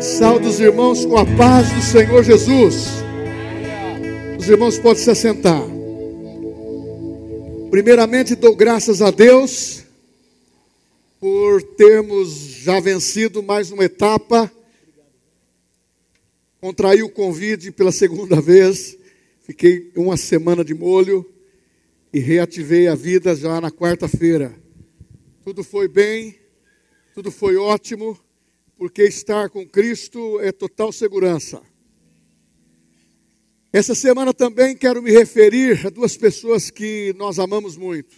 Saúde os irmãos com a paz do Senhor Jesus. Os irmãos podem se assentar. Primeiramente, dou graças a Deus por termos já vencido mais uma etapa. Contraí o convite pela segunda vez. Fiquei uma semana de molho e reativei a vida já na quarta-feira. Tudo foi bem, tudo foi ótimo porque estar com Cristo é total segurança. Essa semana também quero me referir a duas pessoas que nós amamos muito.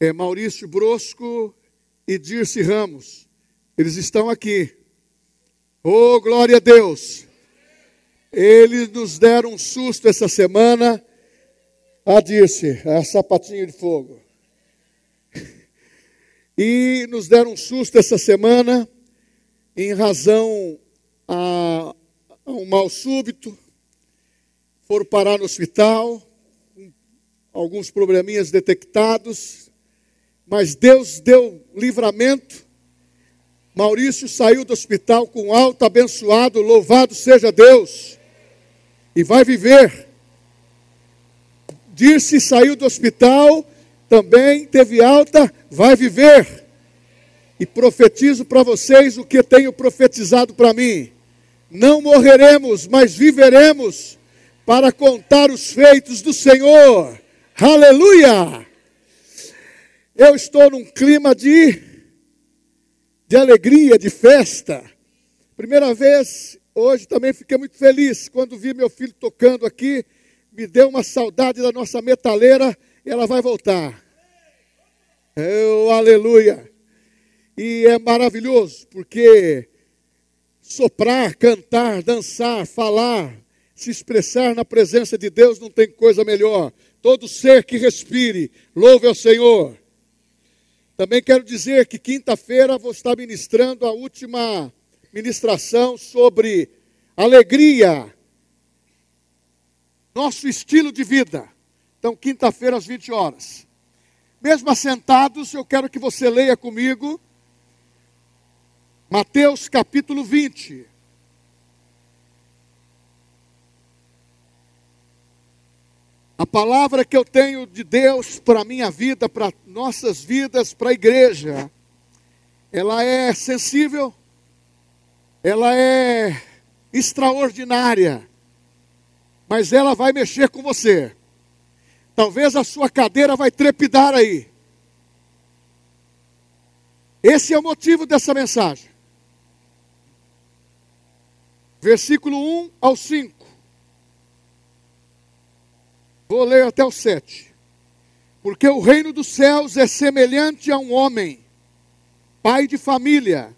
É Maurício Brosco e Dirce Ramos. Eles estão aqui. Oh, glória a Deus! Eles nos deram um susto essa semana. A Dirce, a sapatinho de fogo. E nos deram um susto essa semana em razão a, a um mal súbito, foram parar no hospital, alguns probleminhas detectados, mas Deus deu livramento. Maurício saiu do hospital com alta, abençoado, louvado seja Deus, e vai viver. Disse saiu do hospital, também teve alta, vai viver e profetizo para vocês o que tenho profetizado para mim. Não morreremos, mas viveremos para contar os feitos do Senhor. Aleluia! Eu estou num clima de, de alegria, de festa. Primeira vez, hoje também fiquei muito feliz quando vi meu filho tocando aqui. Me deu uma saudade da nossa metaleira e ela vai voltar. Eu, aleluia. E é maravilhoso, porque soprar, cantar, dançar, falar, se expressar na presença de Deus não tem coisa melhor. Todo ser que respire, louve ao Senhor. Também quero dizer que quinta-feira vou estar ministrando a última ministração sobre alegria, nosso estilo de vida. Então, quinta-feira às 20 horas. Mesmo assentados, eu quero que você leia comigo Mateus capítulo 20. A palavra que eu tenho de Deus para a minha vida, para nossas vidas, para a igreja, ela é sensível, ela é extraordinária, mas ela vai mexer com você. Talvez a sua cadeira vai trepidar aí. Esse é o motivo dessa mensagem versículo 1 ao 5. Vou ler até o 7. Porque o reino dos céus é semelhante a um homem, pai de família,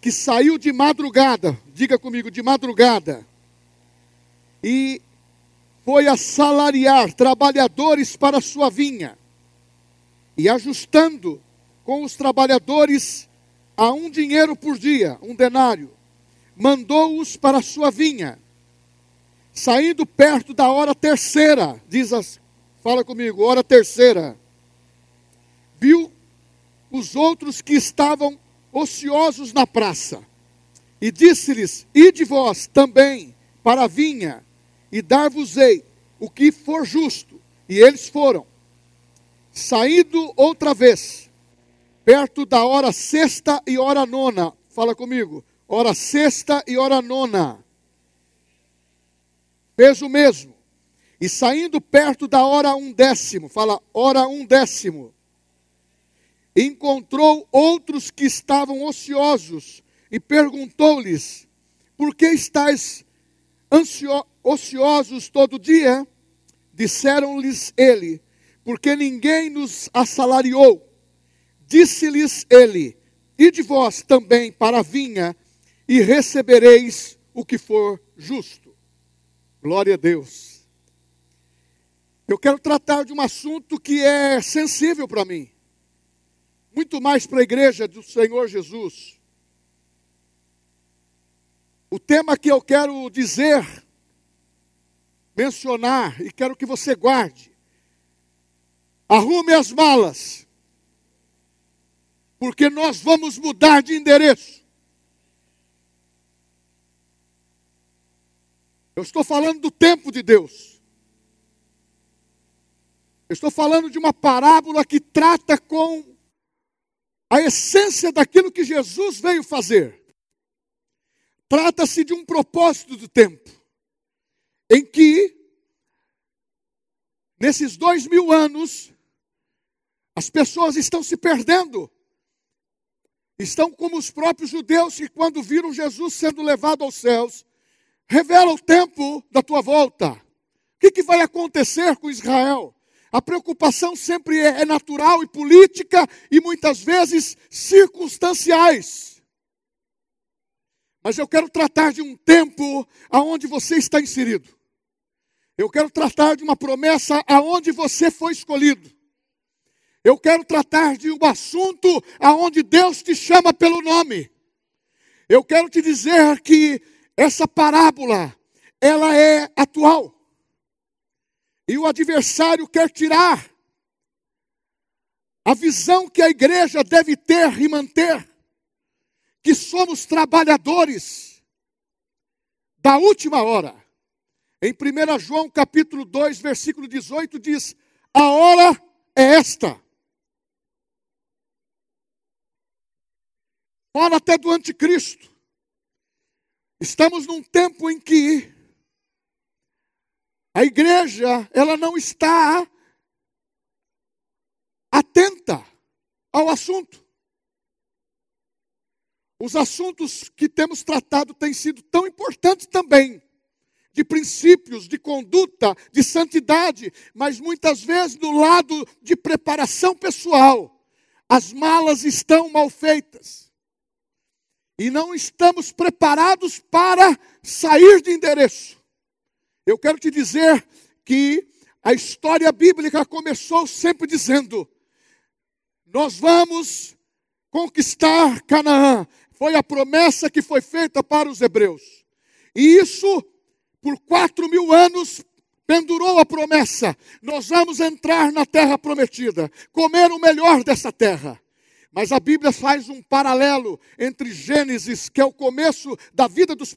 que saiu de madrugada, diga comigo, de madrugada, e foi assalariar trabalhadores para sua vinha, e ajustando com os trabalhadores a um dinheiro por dia, um denário, mandou-os para a sua vinha. Saindo perto da hora terceira, diz as, fala comigo, hora terceira, viu os outros que estavam ociosos na praça, e disse-lhes: Ide vós também para a vinha, e dar-vos-ei o que for justo. E eles foram. Saindo outra vez, perto da hora sexta e hora nona, fala comigo, hora sexta e hora nona. Fez o mesmo. E saindo perto da hora um décimo, fala hora um décimo, encontrou outros que estavam ociosos e perguntou-lhes: Por que estáis ociosos todo dia? Disseram-lhes ele: Porque ninguém nos assalariou. Disse-lhes ele: Ide vós também para a vinha e recebereis o que for justo. Glória a Deus. Eu quero tratar de um assunto que é sensível para mim, muito mais para a igreja do Senhor Jesus. O tema que eu quero dizer, mencionar e quero que você guarde. Arrume as malas, porque nós vamos mudar de endereço. Eu estou falando do tempo de Deus. Eu estou falando de uma parábola que trata com a essência daquilo que Jesus veio fazer. Trata-se de um propósito do tempo, em que, nesses dois mil anos, as pessoas estão se perdendo. Estão como os próprios judeus que, quando viram Jesus sendo levado aos céus, revela o tempo da tua volta. O que, que vai acontecer com Israel? A preocupação sempre é, é natural e política e muitas vezes circunstanciais. Mas eu quero tratar de um tempo aonde você está inserido. Eu quero tratar de uma promessa aonde você foi escolhido. Eu quero tratar de um assunto aonde Deus te chama pelo nome. Eu quero te dizer que essa parábola, ela é atual. E o adversário quer tirar a visão que a igreja deve ter e manter, que somos trabalhadores da última hora. Em 1 João capítulo 2, versículo 18 diz: "A hora é esta". Fala até do anticristo. Estamos num tempo em que a igreja, ela não está atenta ao assunto. Os assuntos que temos tratado têm sido tão importantes também, de princípios, de conduta, de santidade, mas muitas vezes no lado de preparação pessoal, as malas estão mal feitas. E não estamos preparados para sair de endereço. Eu quero te dizer que a história bíblica começou sempre dizendo: nós vamos conquistar Canaã. Foi a promessa que foi feita para os hebreus. E isso, por quatro mil anos, pendurou a promessa: nós vamos entrar na terra prometida, comer o melhor dessa terra. Mas a Bíblia faz um paralelo entre Gênesis, que é o começo da vida dos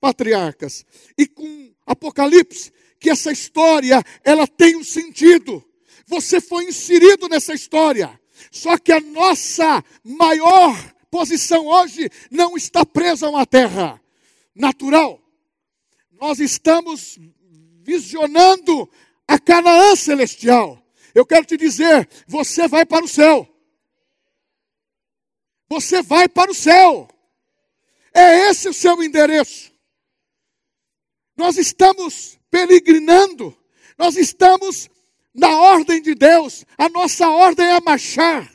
patriarcas, e com Apocalipse, que essa história, ela tem um sentido. Você foi inserido nessa história. Só que a nossa maior posição hoje não está presa a uma terra natural. Nós estamos visionando a Canaã celestial. Eu quero te dizer, você vai para o céu. Você vai para o céu. É esse o seu endereço. Nós estamos peregrinando, nós estamos na ordem de Deus, a nossa ordem é marchar.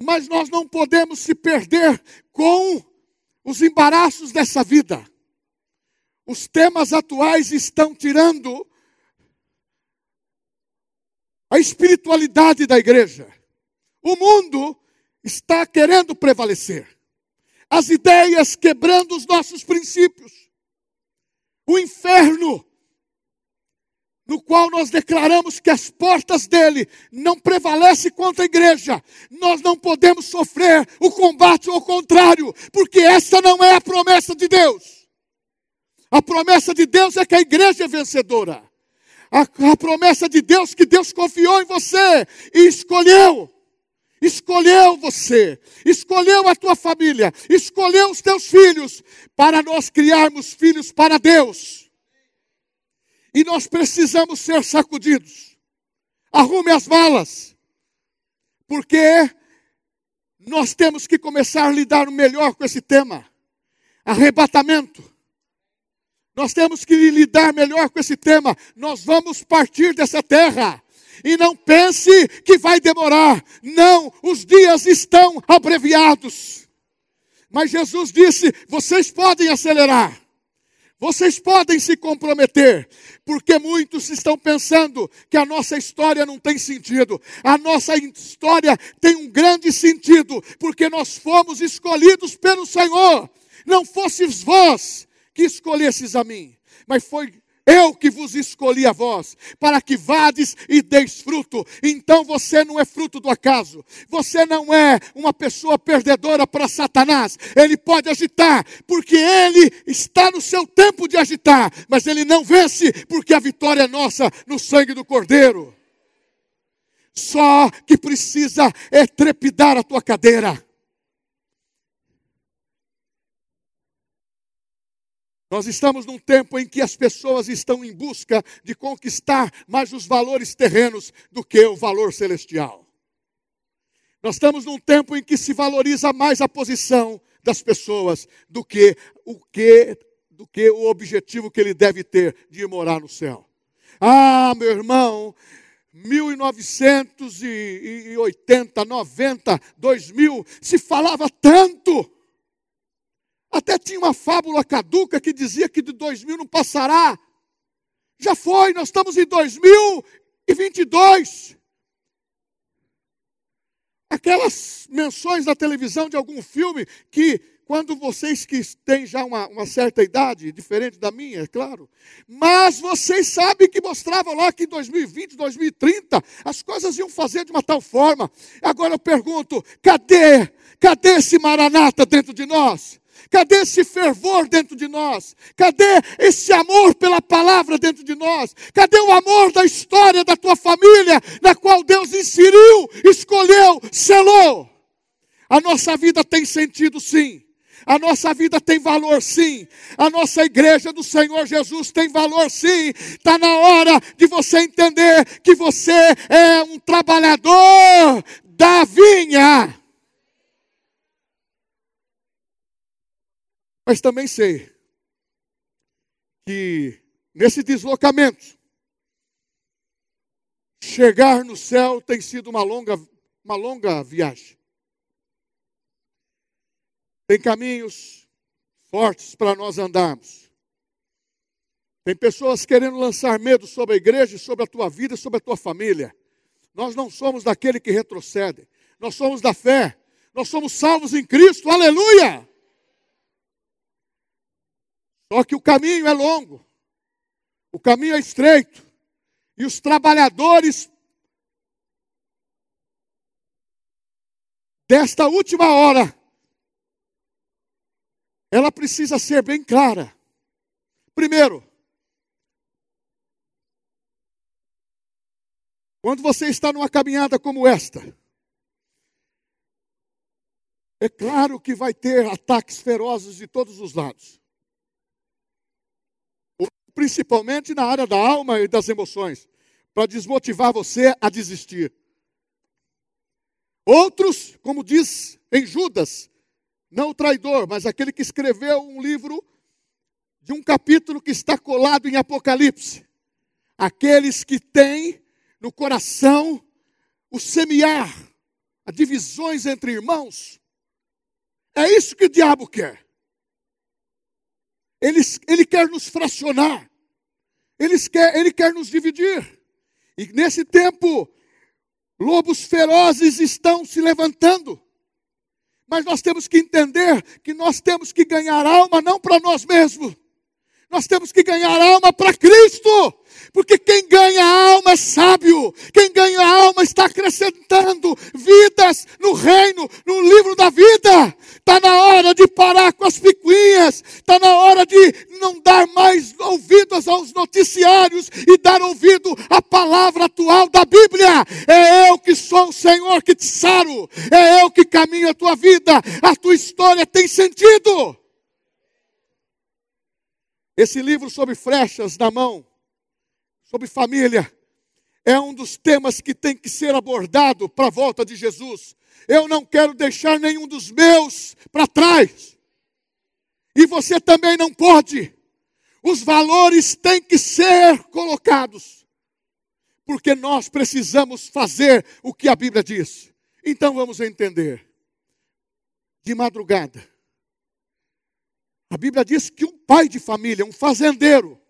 Mas nós não podemos se perder com os embaraços dessa vida. Os temas atuais estão tirando a espiritualidade da igreja. O mundo está querendo prevalecer. As ideias quebrando os nossos princípios o inferno, no qual nós declaramos que as portas dele não prevalecem contra a igreja. Nós não podemos sofrer o combate ao contrário, porque essa não é a promessa de Deus. A promessa de Deus é que a igreja é vencedora. A, a promessa de Deus que Deus confiou em você e escolheu escolheu você, escolheu a tua família, escolheu os teus filhos, para nós criarmos filhos para Deus. E nós precisamos ser sacudidos. Arrume as malas, porque nós temos que começar a lidar melhor com esse tema arrebatamento. Nós temos que lidar melhor com esse tema. Nós vamos partir dessa terra. E não pense que vai demorar. Não, os dias estão abreviados. Mas Jesus disse: vocês podem acelerar. Vocês podem se comprometer, porque muitos estão pensando que a nossa história não tem sentido. A nossa história tem um grande sentido, porque nós fomos escolhidos pelo Senhor. Não fosses vós que escolhesses a mim, mas foi Eu que vos escolhi a vós, para que vades e deis fruto. Então você não é fruto do acaso. Você não é uma pessoa perdedora para Satanás. Ele pode agitar, porque ele está no seu tempo de agitar, mas ele não vence, porque a vitória é nossa no sangue do Cordeiro. Só que precisa é trepidar a tua cadeira. Nós estamos num tempo em que as pessoas estão em busca de conquistar mais os valores terrenos do que o valor celestial. Nós estamos num tempo em que se valoriza mais a posição das pessoas do que o que do que o objetivo que ele deve ter de morar no céu. Ah, meu irmão, 1980, 90, 2000, se falava tanto até tinha uma fábula caduca que dizia que de 2000 não passará. Já foi, nós estamos em 2022. Aquelas menções na televisão de algum filme que, quando vocês que têm já uma, uma certa idade, diferente da minha, é claro, mas vocês sabem que mostravam lá que em 2020, 2030, as coisas iam fazer de uma tal forma. Agora eu pergunto: cadê? Cadê esse maranata dentro de nós? Cadê esse fervor dentro de nós? Cadê esse amor pela palavra dentro de nós? Cadê o amor da história da tua família, na qual Deus inseriu, escolheu, selou? A nossa vida tem sentido sim. A nossa vida tem valor sim. A nossa igreja do Senhor Jesus tem valor sim. Está na hora de você entender que você é um trabalhador da vinha. Mas também sei que nesse deslocamento, chegar no céu tem sido uma longa, uma longa viagem. Tem caminhos fortes para nós andarmos. Tem pessoas querendo lançar medo sobre a igreja, sobre a tua vida, sobre a tua família. Nós não somos daquele que retrocede. Nós somos da fé. Nós somos salvos em Cristo. Aleluia! Só que o caminho é longo, o caminho é estreito, e os trabalhadores desta última hora, ela precisa ser bem clara. Primeiro, quando você está numa caminhada como esta, é claro que vai ter ataques ferozes de todos os lados principalmente na área da alma e das emoções, para desmotivar você a desistir. Outros, como diz em Judas, não o traidor, mas aquele que escreveu um livro de um capítulo que está colado em Apocalipse. Aqueles que têm no coração o semear, as divisões entre irmãos. É isso que o diabo quer. Ele, ele quer nos fracionar. Ele quer, ele quer nos dividir. E nesse tempo, lobos ferozes estão se levantando. Mas nós temos que entender que nós temos que ganhar alma não para nós mesmos. Nós temos que ganhar alma para Cristo. Porque quem ganha alma é sábio, quem ganha alma está acrescentando vidas no reino, no livro da vida. Está na hora de parar com as picuinhas, está na hora de não dar mais ouvidos aos noticiários e dar ouvido à palavra atual da Bíblia. É eu que sou o Senhor que te saro, é eu que caminho a tua vida, a tua história tem sentido. Esse livro sobre flechas na mão sobre família, é um dos temas que tem que ser abordado para a volta de Jesus. Eu não quero deixar nenhum dos meus para trás. E você também não pode. Os valores têm que ser colocados. Porque nós precisamos fazer o que a Bíblia diz. Então vamos entender. De madrugada. A Bíblia diz que um pai de família, um fazendeiro,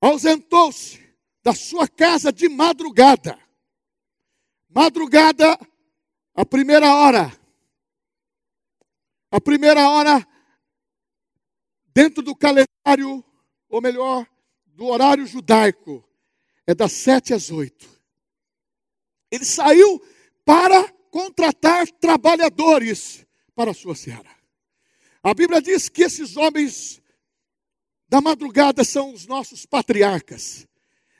ausentou-se da sua casa de madrugada. Madrugada, a primeira hora. A primeira hora, dentro do calendário, ou melhor, do horário judaico é das sete às oito. Ele saiu para contratar trabalhadores para a sua seara. A Bíblia diz que esses homens da madrugada são os nossos patriarcas,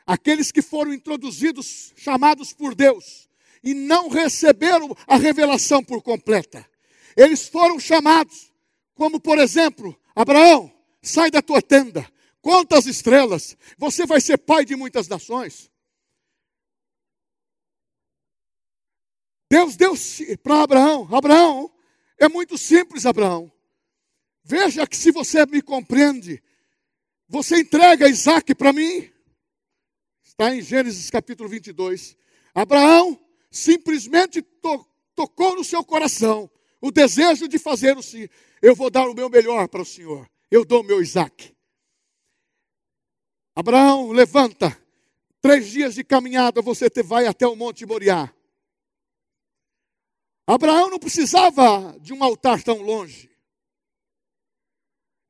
aqueles que foram introduzidos, chamados por Deus, e não receberam a revelação por completa. Eles foram chamados, como por exemplo, Abraão, sai da tua tenda, conta as estrelas, você vai ser pai de muitas nações. Deus deu para Abraão, Abraão, é muito simples, Abraão. Veja que se você me compreende, você entrega Isaac para mim. Está em Gênesis capítulo 22. Abraão simplesmente to tocou no seu coração o desejo de fazer o sim. Eu vou dar o meu melhor para o Senhor. Eu dou o meu Isaac. Abraão, levanta. Três dias de caminhada você vai até o Monte Moriá. Abraão não precisava de um altar tão longe.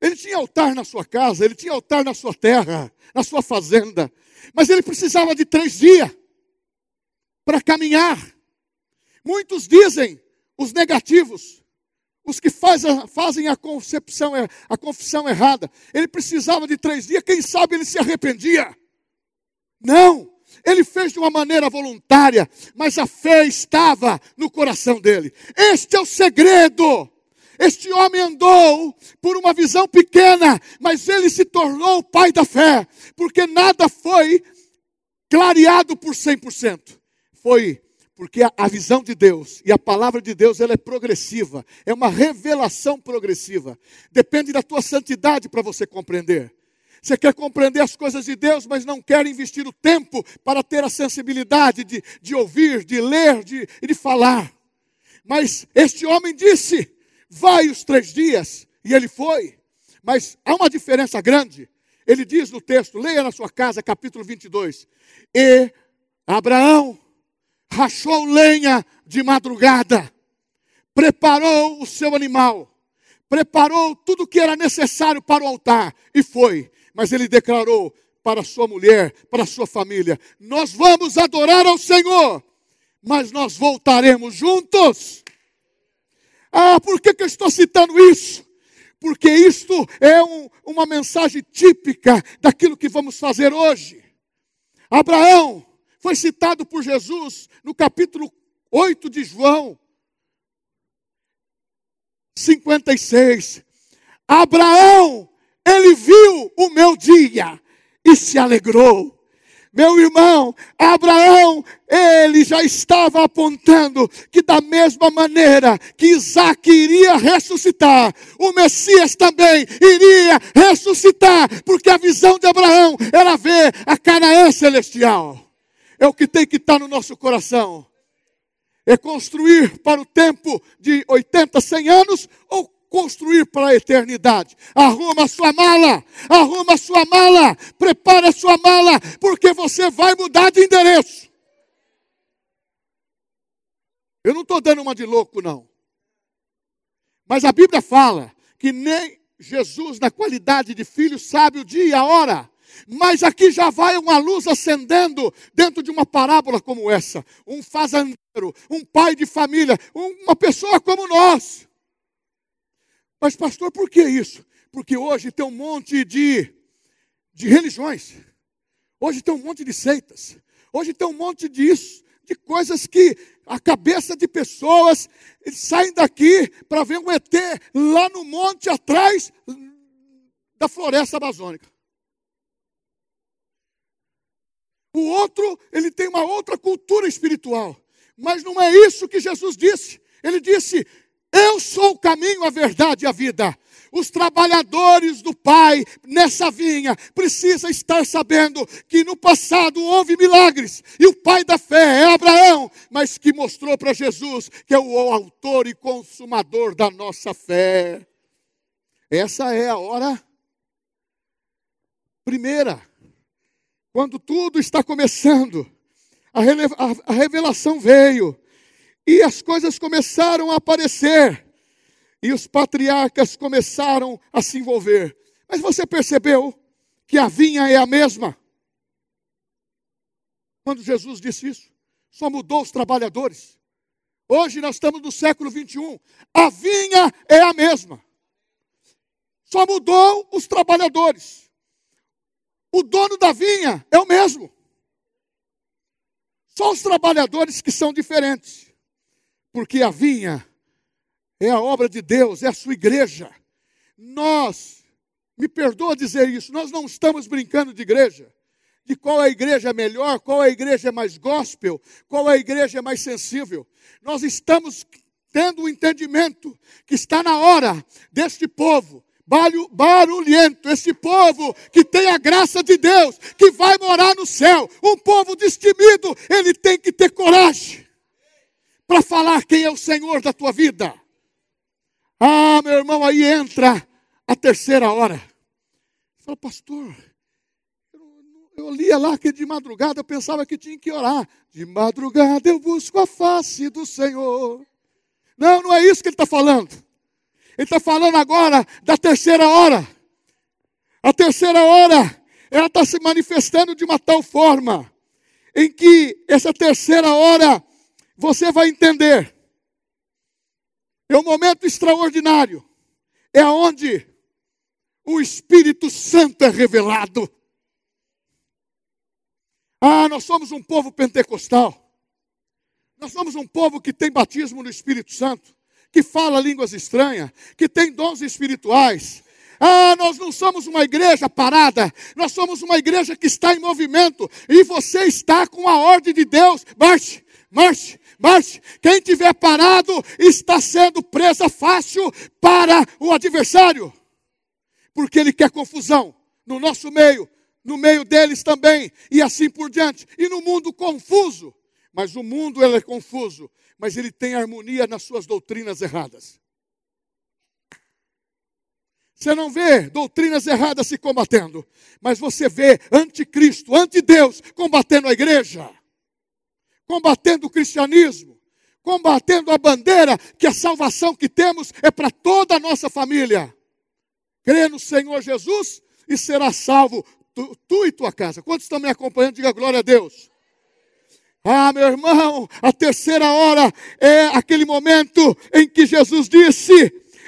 Ele tinha altar na sua casa, ele tinha altar na sua terra, na sua fazenda. Mas ele precisava de três dias para caminhar. Muitos dizem, os negativos, os que faz a, fazem a concepção, a confissão errada. Ele precisava de três dias, quem sabe ele se arrependia. Não, ele fez de uma maneira voluntária, mas a fé estava no coração dele. Este é o segredo este homem andou por uma visão pequena, mas ele se tornou o pai da fé, porque nada foi clareado por 100%. Foi porque a, a, visão de Deus e a palavra de Deus ela é progressiva, é uma revelação progressiva. Depende da tua santidade para você compreender. Você quer compreender as coisas de Deus, mas não quer investir o tempo para ter a sensibilidade de, de ouvir, de ler, de, de falar. Mas este homem disse: vai os três dias, e ele foi. Mas há uma diferença grande. Ele diz no texto, leia na sua casa, capítulo 22. E Abraão rachou lenha de madrugada, preparou o seu animal, preparou tudo o que era necessário para o altar, e foi. Mas ele declarou para sua mulher, para sua família: Nós vamos adorar ao Senhor, mas nós voltaremos juntos. Ah, por que, que eu estou citando isso? Porque isto é um, uma mensagem típica daquilo que vamos fazer hoje. Abraão foi citado por Jesus no capítulo 8 de João 56. Abraão, ele viu o meu dia e se alegrou. Meu irmão, Abraão, ele já estava apontando que da mesma maneira que Isaac iria ressuscitar, o Messias também iria ressuscitar, porque a visão de Abraão era ver a Canaã celestial. É o que tem que estar no nosso coração. É construir para o tempo de 80, 100 anos ou construir para a eternidade. Arruma a sua mala, arruma a sua mala, prepara a sua mala, porque você vai mudar de endereço. Eu não estou dando uma de louco, não. Mas a Bíblia fala que nem Jesus, na qualidade de filho, sabe o dia e a hora. Mas aqui já vai uma luz acendendo dentro de uma parábola como essa. Um fazendeiro, um pai de família, uma pessoa como nós. Mas, pastor, por que isso? Porque hoje tem um monte de, de religiões, hoje tem um monte de seitas, hoje tem um monte disso, de coisas que a cabeça de pessoas saem daqui para ver um ET lá no monte atrás da floresta amazônica. O outro, ele tem uma outra cultura espiritual. Mas não é isso que Jesus disse. Ele disse: eu sou o caminho, a verdade e a vida. Os trabalhadores do Pai nessa vinha precisam estar sabendo que no passado houve milagres e o pai da fé é Abraão, mas que mostrou para Jesus que é o autor e consumador da nossa fé. Essa é a hora primeira, quando tudo está começando, a revelação veio e as coisas começaram a aparecer. E os patriarcas começaram a se envolver. Mas você percebeu que a vinha é a mesma. Quando Jesus disse isso, só mudou os trabalhadores. Hoje nós estamos no século 21. A vinha é a mesma. Só mudou os trabalhadores. O dono da vinha é o mesmo. Só os trabalhadores que são diferentes. Porque a vinha é a obra de Deus, é a sua igreja. Nós, me perdoa dizer isso, nós não estamos brincando de igreja. De qual a igreja é melhor, qual a igreja é mais gospel, qual a igreja é mais sensível. Nós estamos tendo o um entendimento que está na hora deste povo barulhento, esse povo que tem a graça de Deus, que vai morar no céu, um povo destemido, ele tem que ter coragem para falar quem é o Senhor da tua vida. Ah, meu irmão, aí entra a terceira hora. Fala, pastor, eu, lia lá que de madrugada eu pensava que tinha que orar. De madrugada eu busco a face do Senhor. Não, não é isso que ele está falando. Ele está falando agora da terceira hora. A terceira hora, ela está se manifestando de uma tal forma, em que essa terceira hora, você vai entender. É um momento extraordinário. É onde o Espírito Santo é revelado. Ah, nós somos um povo pentecostal. Nós somos um povo que tem batismo no Espírito Santo que fala línguas estranhas, que tem dons espirituais. Ah, nós não somos uma igreja parada, nós somos uma igreja que está em movimento, e você está com a ordem de Deus. Marche, marche, marche. Quem tiver parado está sendo presa fácil para o adversário, porque ele quer confusão no nosso meio, no meio deles também, e assim por diante. E no mundo confuso, mas o mundo ele é confuso, mas ele tem harmonia nas suas doutrinas erradas. Você não vê doutrinas erradas se combatendo, mas você vê anticristo, antideus combatendo a igreja, combatendo o cristianismo, combatendo a bandeira que a salvação que temos é para toda a nossa família. Crê no Senhor Jesus e será salvo tu, tu e tua casa. Quantos estão me acompanhando? Diga glória a Deus. Ah, meu irmão, a terceira hora é aquele momento em que Jesus disse: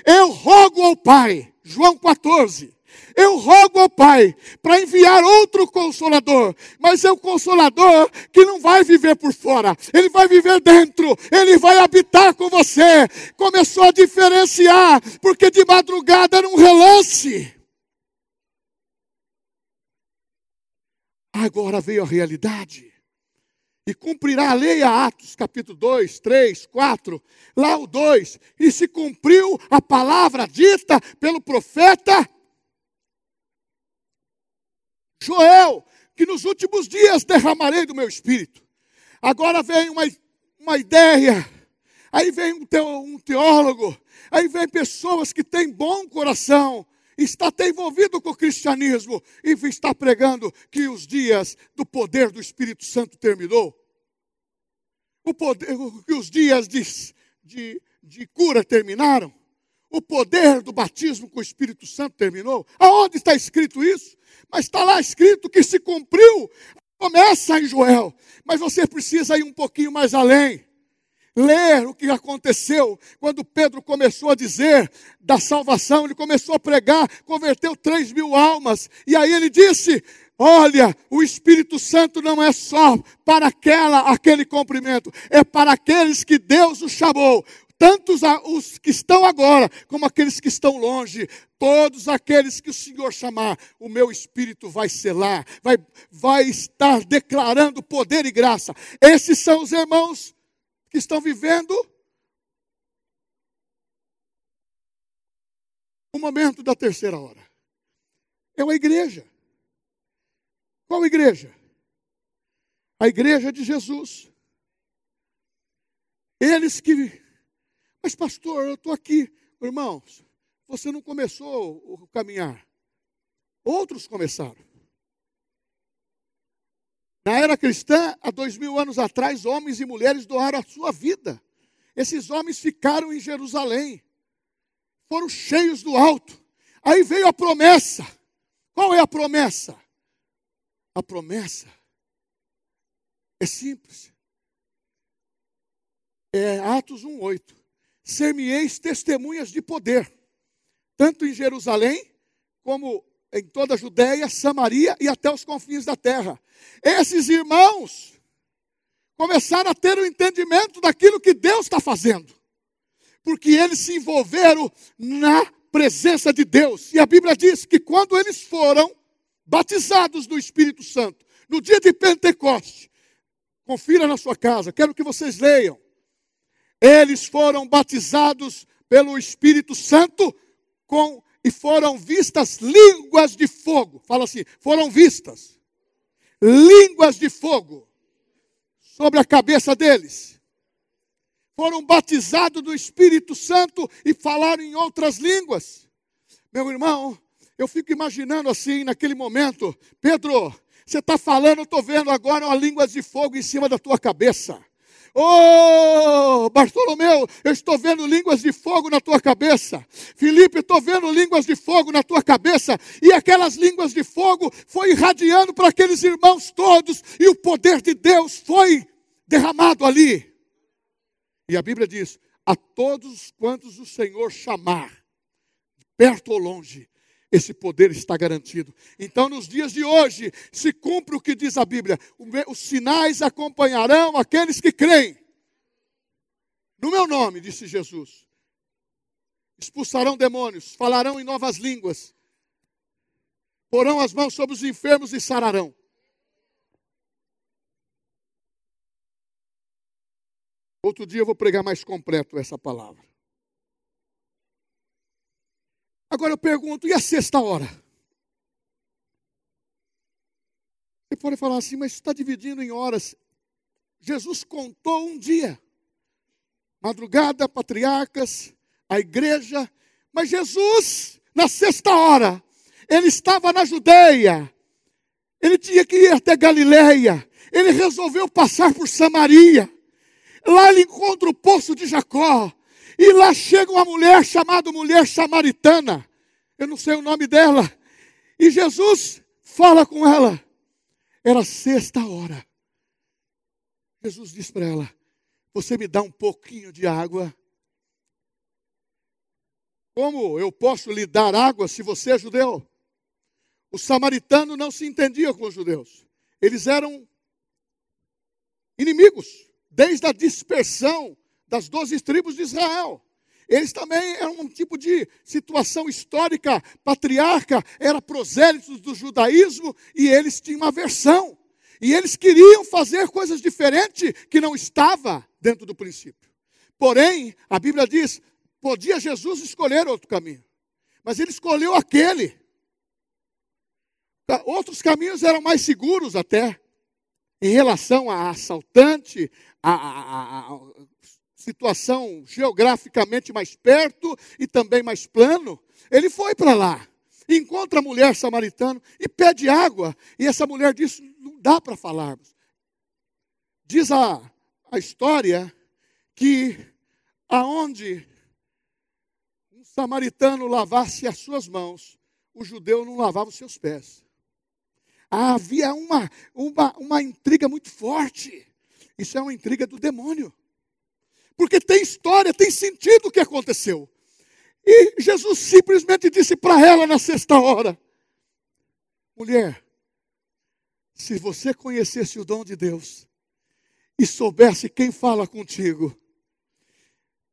Eu rogo ao Pai, João 14. Eu rogo ao Pai para enviar outro consolador, mas é o consolador que não vai viver por fora, ele vai viver dentro, ele vai habitar com você. Começou a diferenciar, porque de madrugada era um relance. Agora veio a realidade e cumprirá a lei a Atos, capítulo 2, 3, 4, lá o 2, e se cumpriu a palavra dita pelo profeta Joel, que nos últimos dias derramarei do meu espírito. Agora vem uma, uma ideia, aí vem um teólogo, aí vem pessoas que têm bom coração, está até envolvido com o cristianismo e está pregando que os dias do poder do Espírito Santo terminou. O poder, que os dias de, de, de cura terminaram. O poder do batismo com o Espírito Santo terminou. Aonde está escrito isso? Mas está lá escrito que se cumpriu. Começa em Joel. Mas você precisa ir um pouquinho mais além ler o que aconteceu quando Pedro começou a dizer da salvação, ele começou a pregar, converteu três mil almas, e aí ele disse: Olha, o Espírito Santo não é só para aquela, aquele cumprimento, é para aqueles que Deus os chamou, tanto os que estão agora, como aqueles que estão longe, todos aqueles que o Senhor chamar, o meu Espírito vai selar, vai, vai estar declarando poder e graça. Esses são os irmãos que estão vivendo o momento da terceira hora. É uma igreja. Qual igreja? A igreja de Jesus. Eles que. Mas, pastor, eu estou aqui. Irmãos, você não começou o caminhar. Outros começaram. Na era cristã, há dois mil anos atrás, homens e mulheres doaram a sua vida. Esses homens ficaram em Jerusalém, foram cheios do alto. Aí veio a promessa. Qual é a promessa? A promessa é simples. É Atos 1:8. Ser-me-eis testemunhas de poder, tanto em Jerusalém como em toda a Judéia, Samaria e até os confins da terra. Esses irmãos começaram a ter o entendimento daquilo que Deus está fazendo, porque eles se envolveram na presença de Deus. E a Bíblia diz que quando eles foram batizados do Espírito Santo, no dia de Pentecoste, confira na sua casa, quero que vocês leiam. Eles foram batizados pelo Espírito Santo com e foram vistas línguas de fogo. Fala assim: foram vistas línguas de fogo sobre a cabeça deles. Foram batizados do Espírito Santo e falaram em outras línguas. Meu irmão, eu fico imaginando assim, naquele momento, Pedro, você está falando, estou vendo agora uma língua de fogo em cima da tua cabeça. Oh, Bartolomeu, eu estou vendo línguas de fogo na tua cabeça. Felipe, estou vendo línguas de fogo na tua cabeça. E aquelas línguas de fogo foi irradiando para aqueles irmãos todos. E o poder de Deus foi derramado ali. E a Bíblia diz: a todos quantos o Senhor chamar, perto ou longe, esse poder está garantido. Então, nos dias de hoje, se cumpre o que diz a Bíblia: os sinais acompanharão aqueles que creem. No meu nome, disse Jesus. Expulsarão demônios, falarão em novas línguas, porão as mãos sobre os enfermos e sararão. Outro dia eu vou pregar mais completo essa palavra. Agora eu pergunto, e a sexta hora? Você pode falar assim, mas está dividindo em horas. Jesus contou um dia. Madrugada, patriarcas, a igreja. Mas Jesus, na sexta hora, ele estava na Judeia. Ele tinha que ir até Galiléia. Ele resolveu passar por Samaria. Lá ele encontra o poço de Jacó. E lá chega uma mulher chamada mulher samaritana. Eu não sei o nome dela. E Jesus fala com ela. Era sexta hora. Jesus diz para ela: Você me dá um pouquinho de água? Como eu posso lhe dar água se você é judeu? O samaritano não se entendia com os judeus. Eles eram inimigos, desde a dispersão das doze tribos de Israel. Eles também eram um tipo de situação histórica, patriarca, era prosélitos do judaísmo e eles tinham uma versão. E eles queriam fazer coisas diferentes que não estava dentro do princípio. Porém, a Bíblia diz, podia Jesus escolher outro caminho, mas ele escolheu aquele. Outros caminhos eram mais seguros até, em relação a assaltante, a, a, a, situação geograficamente mais perto e também mais plano, ele foi para lá. Encontra a mulher samaritana e pede água. E essa mulher diz: não dá para falarmos. Diz a, a história que aonde um samaritano lavasse as suas mãos, o judeu não lavava os seus pés. Havia uma, uma, uma intriga muito forte. Isso é uma intriga do demônio porque tem história, tem sentido o que aconteceu. E Jesus simplesmente disse para ela na sexta hora: Mulher, se você conhecesse o dom de Deus e soubesse quem fala contigo,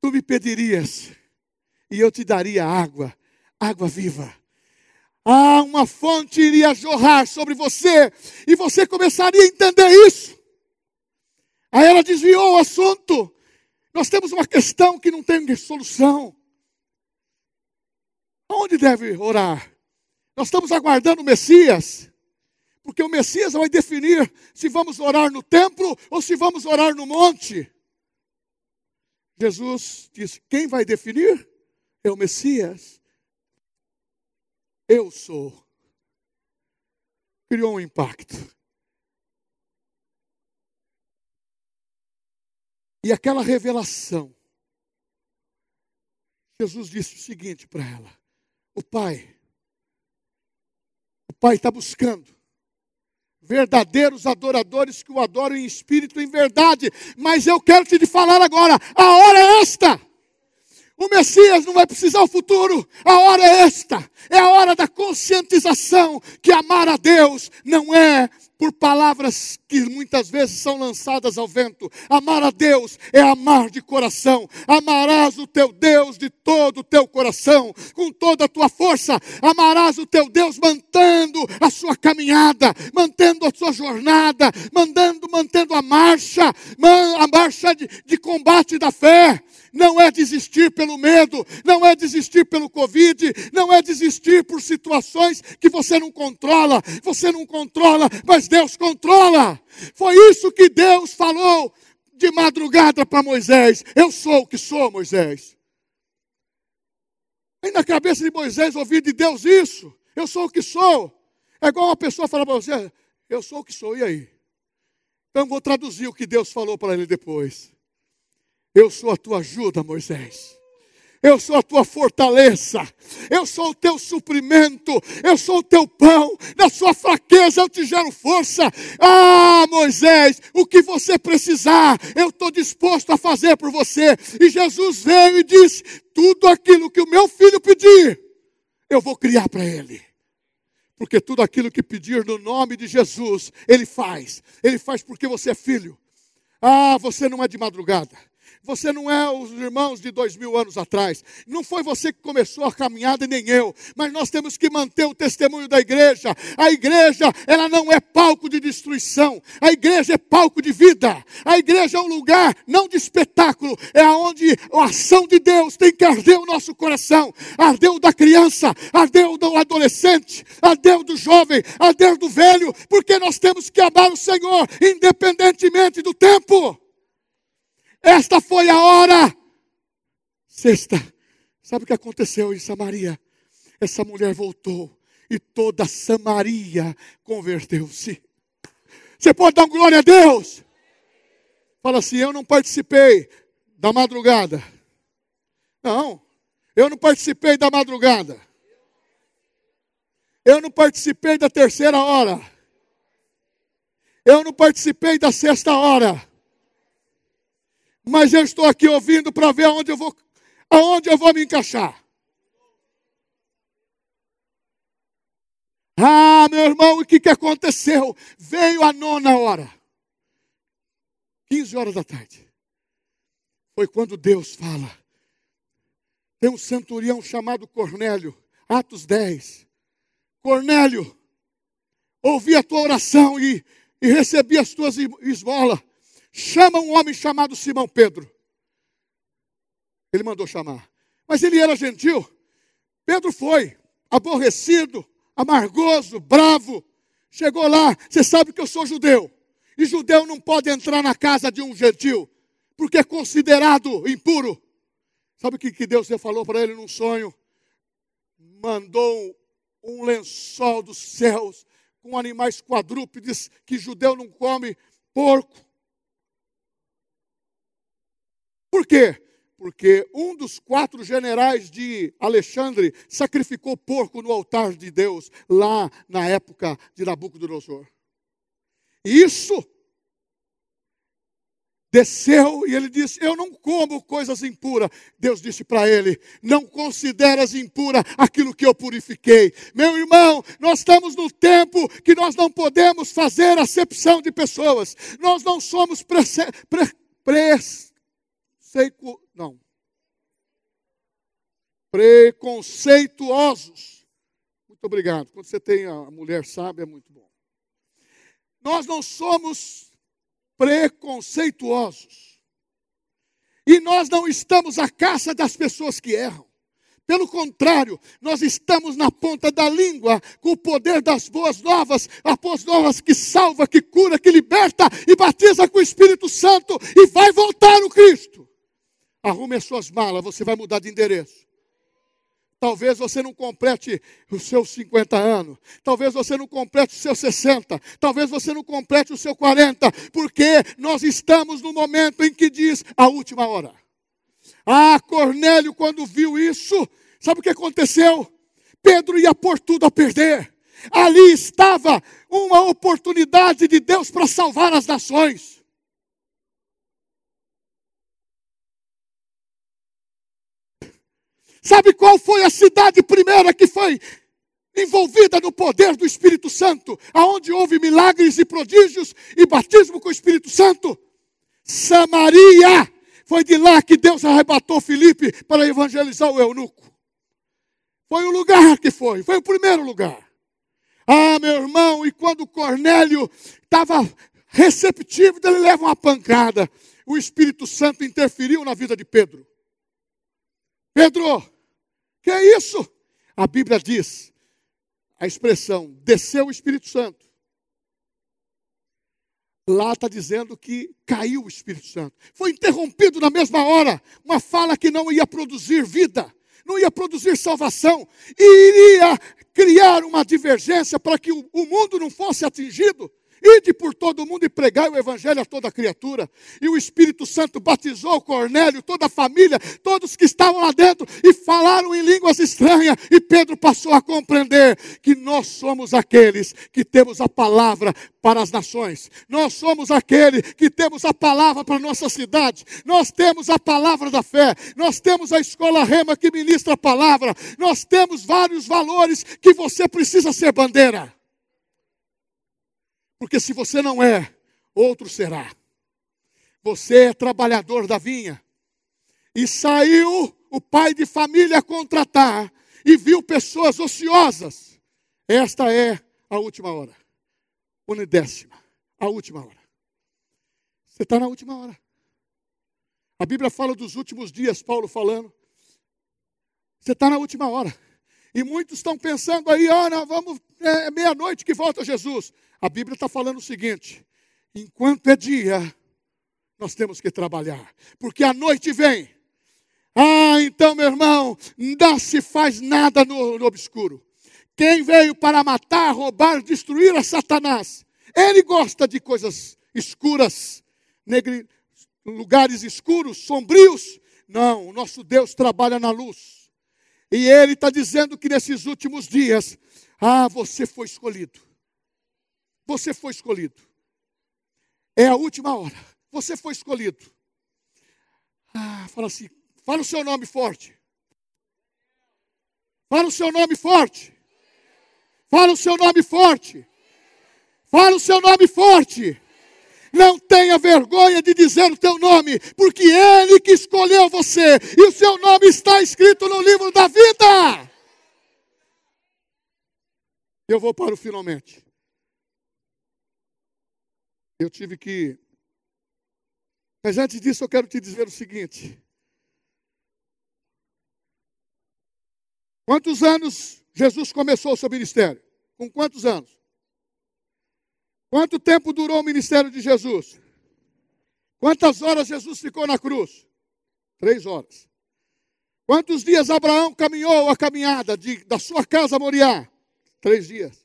tu me pedirias e eu te daria água, água viva. Ah, uma fonte iria jorrar sobre você e você começaria a entender isso. Aí ela desviou o assunto nós temos uma questão que não tem solução. Onde deve orar? Nós estamos aguardando o Messias, porque o Messias vai definir se vamos orar no templo ou se vamos orar no monte. Jesus disse: quem vai definir? É o Messias. Eu sou. Criou um impacto. E aquela revelação, Jesus disse o seguinte para ela: O Pai, o Pai está buscando verdadeiros adoradores que o adoram em espírito e em verdade. Mas eu quero te falar agora: a hora é esta. O Messias não vai precisar o futuro, a hora é esta. É a hora da conscientização que amar a Deus não é por palavras que muitas vezes são lançadas ao vento. Amar a Deus é amar de coração. Amarás o teu Deus de todo o teu coração, com toda a tua força. Amarás o teu Deus mantendo a sua caminhada, mantendo a sua jornada, mandando, mantendo a marcha, a marcha de, de combate da fé não é desistir pelo medo, não é desistir pelo Covid, não é desistir por situações que você não controla, você não controla, mas Deus controla. Foi isso que Deus falou de madrugada para Moisés: Eu sou o que sou, Moisés. E na cabeça de Moisés ouvir de Deus isso, eu sou o que sou. É igual uma pessoa falar para você: Eu sou o que sou, e aí? Então vou traduzir o que Deus falou para ele depois. Eu sou a tua ajuda, Moisés. Eu sou a tua fortaleza, eu sou o teu suprimento, eu sou o teu pão, na sua fraqueza eu te gero força. Ah, Moisés, o que você precisar, eu estou disposto a fazer por você. E Jesus veio e disse: tudo aquilo que o meu filho pedir, eu vou criar para ele. Porque tudo aquilo que pedir no nome de Jesus, ele faz. Ele faz porque você é filho. Ah, você não é de madrugada. Você não é os irmãos de dois mil anos atrás. Não foi você que começou a caminhada, nem eu. Mas nós temos que manter o testemunho da igreja. A igreja, ela não é palco de destruição. A igreja é palco de vida. A igreja é um lugar não de espetáculo. É onde a ação de Deus tem que arder o nosso coração. Ardeu da criança, ardeu do adolescente, ardeu do jovem, ardeu do velho. Porque nós temos que amar o Senhor, independentemente do tempo. Esta foi a hora. Sexta. Sabe o que aconteceu em Samaria? Essa mulher voltou e toda Samaria converteu-se. Você pode dar glória a Deus? Fala assim: Eu não participei da madrugada. Não, eu não participei da madrugada. Eu não participei da terceira hora. Eu não participei da sexta hora mas eu estou aqui ouvindo para ver aonde eu vou, aonde eu vou me encaixar. Ah, meu irmão, o que, que aconteceu? Veio a nona hora, 15 horas da tarde. Foi quando Deus fala. Tem um centurião chamado Cornélio, Atos 10. Cornélio, ouvi a tua oração e, e recebi as tuas esmolas chama um homem chamado Simão Pedro. Ele mandou chamar. Mas ele era gentil. Pedro foi, aborrecido, amargoso, bravo. Chegou lá, você sabe que eu sou judeu. E judeu não pode entrar na casa de um gentil, porque é considerado impuro. Sabe o que, que Deus falou para ele num sonho? Mandou um lençol dos céus com animais quadrúpedes que judeu não come porco, Por quê? Porque um dos quatro generais de Alexandre sacrificou porco no altar de Deus, lá na época de Nabucodonosor. Isso desceu e ele disse: Eu não como coisas impuras. Deus disse para ele: Não consideras impura aquilo que eu purifiquei. Meu irmão, nós estamos no tempo que nós não podemos fazer acepção de pessoas, nós não somos pre, pre, pre Seco, não. Preconceituosos. Muito obrigado. Quando você tem a mulher sábia, é muito bom. Nós não somos preconceituosos. E nós não estamos à caça das pessoas que erram. Pelo contrário, nós estamos na ponta da língua com o poder das boas novas, as boas novas que salva, que cura, que liberta e batiza com o Espírito Santo e vai voltar o Cristo. Arrume as suas malas, você vai mudar de endereço. Talvez você não complete os seus 50 anos. Talvez você não complete os seus 60. Talvez você não complete os seus 40. Porque nós estamos no momento em que diz a última hora. Ah, Cornélio, quando viu isso, sabe o que aconteceu? Pedro ia pôr tudo a perder. Ali estava uma oportunidade de Deus para salvar as nações. Sabe qual foi a cidade primeira que foi envolvida no poder do Espírito Santo, aonde houve milagres e prodígios e batismo com o Espírito Santo? Samaria. Foi de lá que Deus arrebatou Filipe para evangelizar o eunuco. Foi o lugar que foi, foi o primeiro lugar. Ah, meu irmão, e quando Cornélio estava receptivo, ele leva uma pancada. O Espírito Santo interferiu na vida de Pedro. Pedro, que é isso? A Bíblia diz, a expressão, desceu o Espírito Santo. Lá está dizendo que caiu o Espírito Santo. Foi interrompido na mesma hora. Uma fala que não ia produzir vida, não ia produzir salvação, e iria criar uma divergência para que o, mundo não fosse atingido. Ide por todo mundo e pregai o evangelho a toda criatura. E o Espírito Santo batizou Cornélio, toda a família, todos que estavam lá dentro e falaram em línguas estranhas. E Pedro passou a compreender que nós somos aqueles que temos a palavra para as nações. Nós somos aquele que temos a palavra para a nossa cidade. Nós temos a palavra da fé. Nós temos a escola Rema que ministra a palavra. Nós temos vários valores que você precisa ser bandeira. Porque se você não é, outro será. Você é trabalhador da vinha. E saiu o pai de família contratar e viu pessoas ociosas. Esta é a última hora. Unidécima. A última hora. Você está na última hora. A Bíblia fala dos últimos dias, Paulo falando. Você está na última hora. E muitos estão pensando aí, ah, não, vamos, é, é meia-noite que volta Jesus. A Bíblia está falando o seguinte: enquanto é dia, nós temos que trabalhar, porque a noite vem. Ah, então, meu irmão, não se faz nada no, no obscuro. Quem veio para matar, roubar, destruir é Satanás. Ele gosta de coisas escuras, negri, lugares escuros, sombrios. Não, o nosso Deus trabalha na luz. E Ele está dizendo que nesses últimos dias, ah, você foi escolhido. Você foi escolhido. É a última hora. Você foi escolhido. Ah, fala assim, fala o seu nome forte. Fala o seu nome forte. Fala o seu nome forte. Fala o seu nome forte. Não tenha vergonha de dizer o teu nome, porque Ele que escolheu você, e o seu nome está escrito no livro da vida. Eu vou para o finalmente eu tive que. Mas antes disso, eu quero te dizer o seguinte: quantos anos Jesus começou o seu ministério? Com quantos anos? Quanto tempo durou o ministério de Jesus? Quantas horas Jesus ficou na cruz? Três horas. Quantos dias Abraão caminhou a caminhada de, da sua casa a Moriá? Três dias.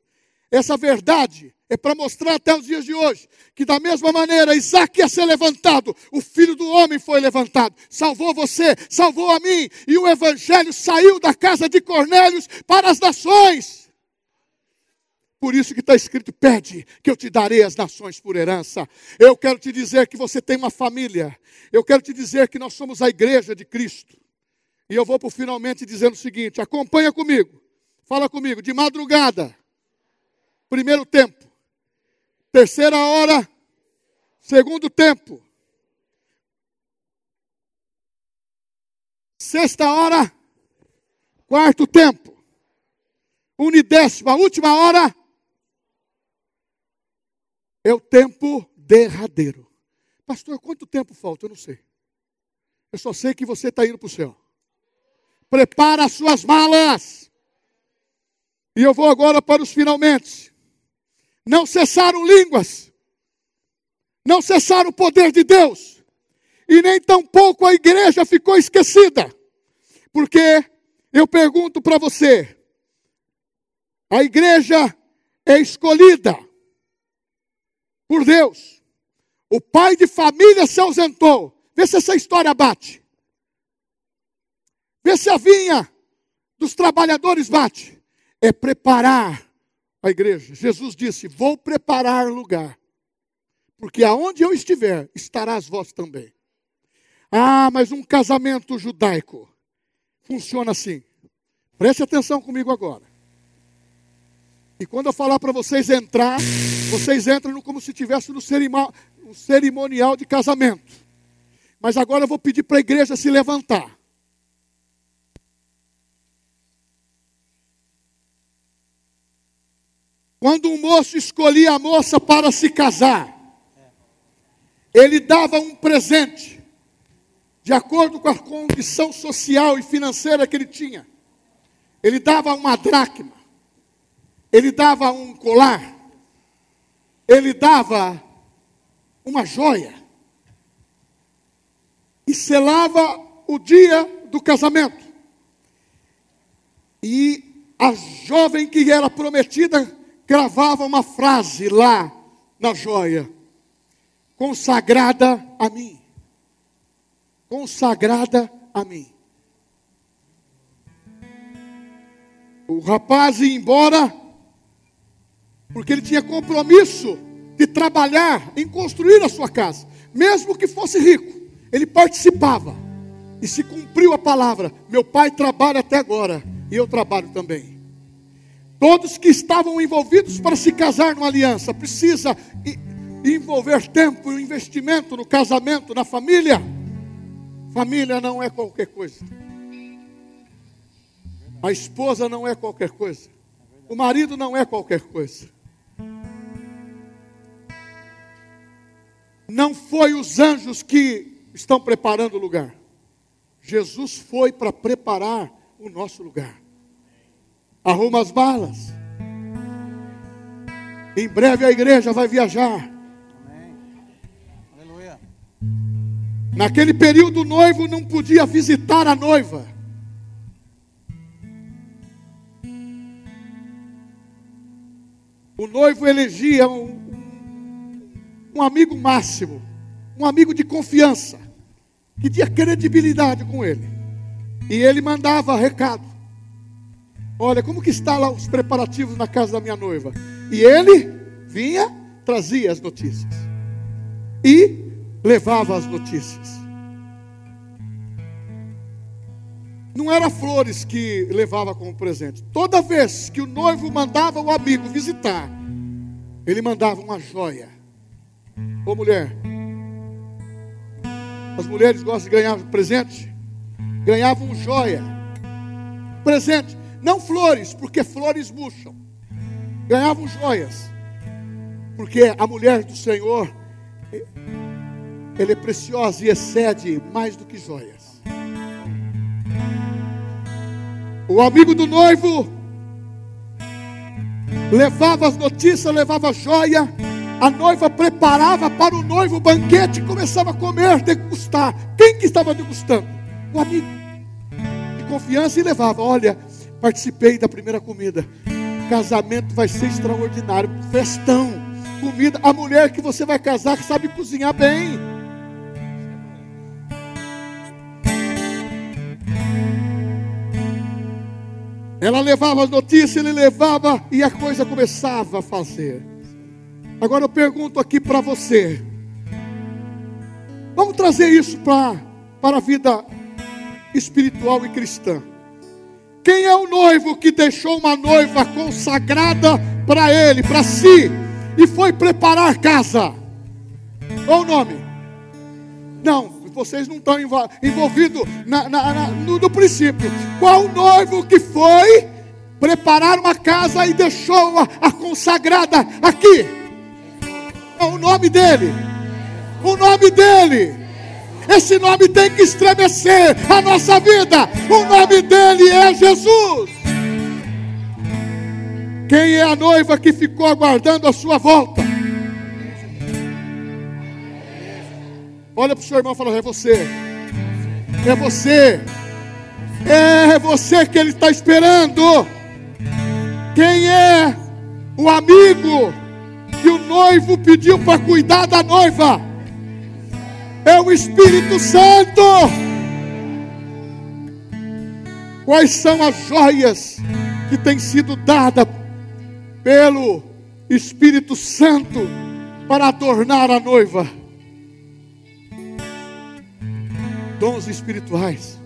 Essa verdade é para mostrar até os dias de hoje que, da mesma maneira, Isaac ia ser levantado, o filho do homem foi levantado, salvou você, salvou a mim, e o evangelho saiu da casa de Cornélios para as nações. Por isso que está escrito: pede, que eu te darei as nações por herança. Eu quero te dizer que você tem uma família, eu quero te dizer que nós somos a igreja de Cristo. E eu vou por finalmente dizendo o seguinte: acompanha comigo, fala comigo, de madrugada, primeiro tempo Terceira hora, segundo tempo. Sexta hora, quarto tempo. Unidécima, última hora, é o tempo derradeiro. Pastor, quanto tempo falta? Eu não sei. Eu só sei que você está indo para o céu. Prepara as suas malas. E eu vou agora para os finalmente não cessaram línguas, não cessaram o poder de Deus, e nem tampouco a igreja ficou esquecida, porque eu pergunto para você: a igreja é escolhida por Deus, o pai de família se ausentou, vê se essa história bate, vê se a vinha dos trabalhadores bate, é preparar a igreja. Jesus disse: Vou preparar lugar, porque aonde eu estiver, estarás vós também. Ah, mas um casamento judaico funciona assim. Preste atenção comigo agora. E quando eu falar para vocês entrar, vocês entram como se estivesse no cerimonial de casamento. Mas agora eu vou pedir para a igreja se levantar. Quando um moço escolhia a moça para se casar, ele dava um presente, de acordo com a condição social e financeira que ele tinha. Ele dava uma dracma, ele dava um colar, ele dava uma joia, e selava o dia do casamento. E a jovem que era prometida gravava uma frase lá na joia: consagrada a mim. Consagrada a mim. O rapaz ia embora porque ele tinha compromisso de trabalhar em construir a sua casa, mesmo que fosse rico. Ele participava e se cumpriu a palavra. Meu pai trabalha até agora e eu trabalho também. Todos que estavam envolvidos para se casar numa aliança, precisa envolver tempo e investimento no casamento, na família. Família não é qualquer coisa. A esposa não é qualquer coisa. O marido não é qualquer coisa. Não foi os anjos que estão preparando o lugar. Jesus foi para preparar o nosso lugar arruma as balas. Em breve a igreja vai viajar. Naquele período o noivo não podia visitar a noiva. O noivo elegia um, um amigo máximo, um amigo de confiança, que tinha credibilidade com ele. E ele mandava recado. Olha, como que está lá os preparativos na casa da minha noiva? E ele vinha, trazia as notícias. E levava as notícias. Não era flores que levava como presente. Toda vez que o noivo mandava o amigo visitar, ele mandava uma joia. Ô mulher, as mulheres gostam de ganhar presente? Ganhavam joia. Presente. Não flores, porque flores murcham. Ganhavam joias. Porque a mulher do Senhor, ela é preciosa e excede mais do que joias. O amigo do noivo levava as notícias, levava joia. A noiva preparava para o noivo o banquete e começava a comer, degustar. Quem que estava degustando? O amigo de confiança e levava. Olha, Participei da primeira comida. Casamento vai ser extraordinário. Festão. Comida. A mulher que você vai casar que sabe cozinhar bem. Ela levava as notícias, ele levava e a coisa começava a fazer. Agora eu pergunto aqui para você. Vamos trazer isso para, a vida espiritual e cristã. Quem é o noivo que deixou uma noiva consagrada para ele, para si, e foi preparar casa? Qual o nome? Não, vocês não estão envolvidos na, na, na, no, no princípio. Qual o noivo que foi preparar uma casa e deixou a, a consagrada aqui? É o nome dele. O nome dele. Esse nome tem que estremecer a nossa vida. O nome dele é Jesus. Quem é a noiva que ficou aguardando a sua volta? Olha para o seu irmão e fala: É você. É você. É você que ele está esperando. Quem é o amigo que o noivo pediu para cuidar da noiva? é o Espírito Santo. Quais são as joias que têm sido dadas pelo Espírito Santo para adornar a noiva. Dons espirituais,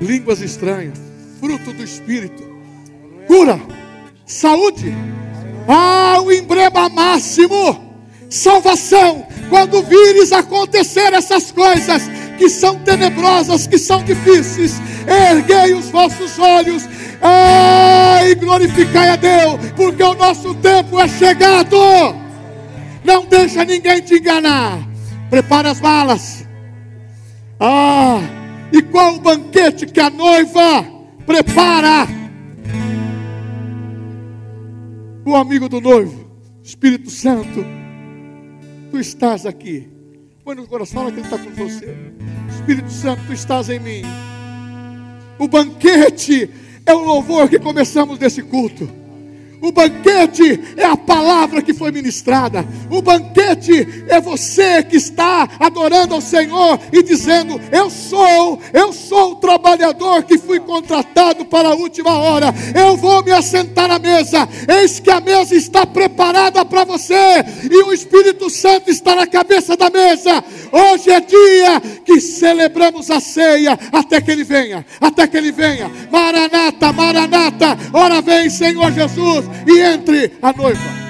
línguas estranhas, fruto do Espírito, cura, saúde, ah, o emblema máximo, salvação. Quando vires acontecer essas coisas que são tenebrosas, que são difíceis, erguei os vossos olhos ah, e glorificai a Deus, porque o nosso tempo é chegado. Não deixa ninguém te enganar. Prepara as malas. Ah, e qual o banquete que a noiva prepara? O amigo do noivo, Espírito Santo, tu estás aqui. Põe no coração, fala que ele está com você. Espírito Santo, tu estás em mim. O banquete é o louvor que começamos desse culto. O banquete é a palavra que foi ministrada. O banquete é você que está adorando ao Senhor e dizendo: Eu sou, eu sou o trabalhador que fui contratado para a última hora. Eu vou me assentar à mesa. Eis que a mesa está preparada para você e o Espírito Santo está na cabeça da mesa. Hoje é dia que celebramos a ceia até que ele venha, até que ele venha. Maranata, Maranata. Ora vem, Senhor Jesus e entre a noiva.